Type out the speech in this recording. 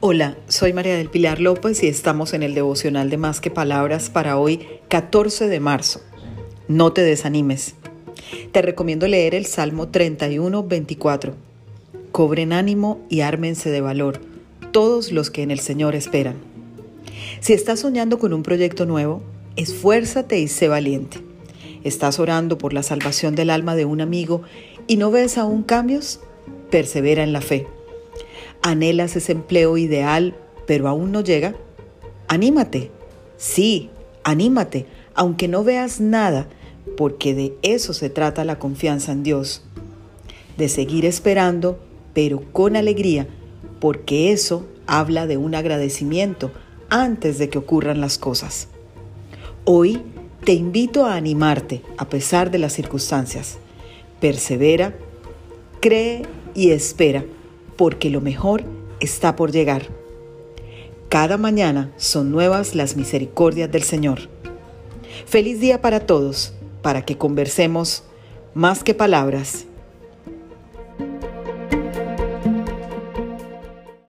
Hola, soy María del Pilar López y estamos en el devocional de Más que Palabras para hoy, 14 de marzo. No te desanimes. Te recomiendo leer el Salmo 31, 24. Cobren ánimo y ármense de valor todos los que en el Señor esperan. Si estás soñando con un proyecto nuevo, esfuérzate y sé valiente. ¿Estás orando por la salvación del alma de un amigo y no ves aún cambios? Persevera en la fe. ¿Anhelas ese empleo ideal, pero aún no llega? Anímate. Sí, anímate, aunque no veas nada, porque de eso se trata la confianza en Dios. De seguir esperando, pero con alegría, porque eso habla de un agradecimiento antes de que ocurran las cosas. Hoy te invito a animarte a pesar de las circunstancias. Persevera, cree y espera porque lo mejor está por llegar. Cada mañana son nuevas las misericordias del Señor. Feliz día para todos, para que conversemos más que palabras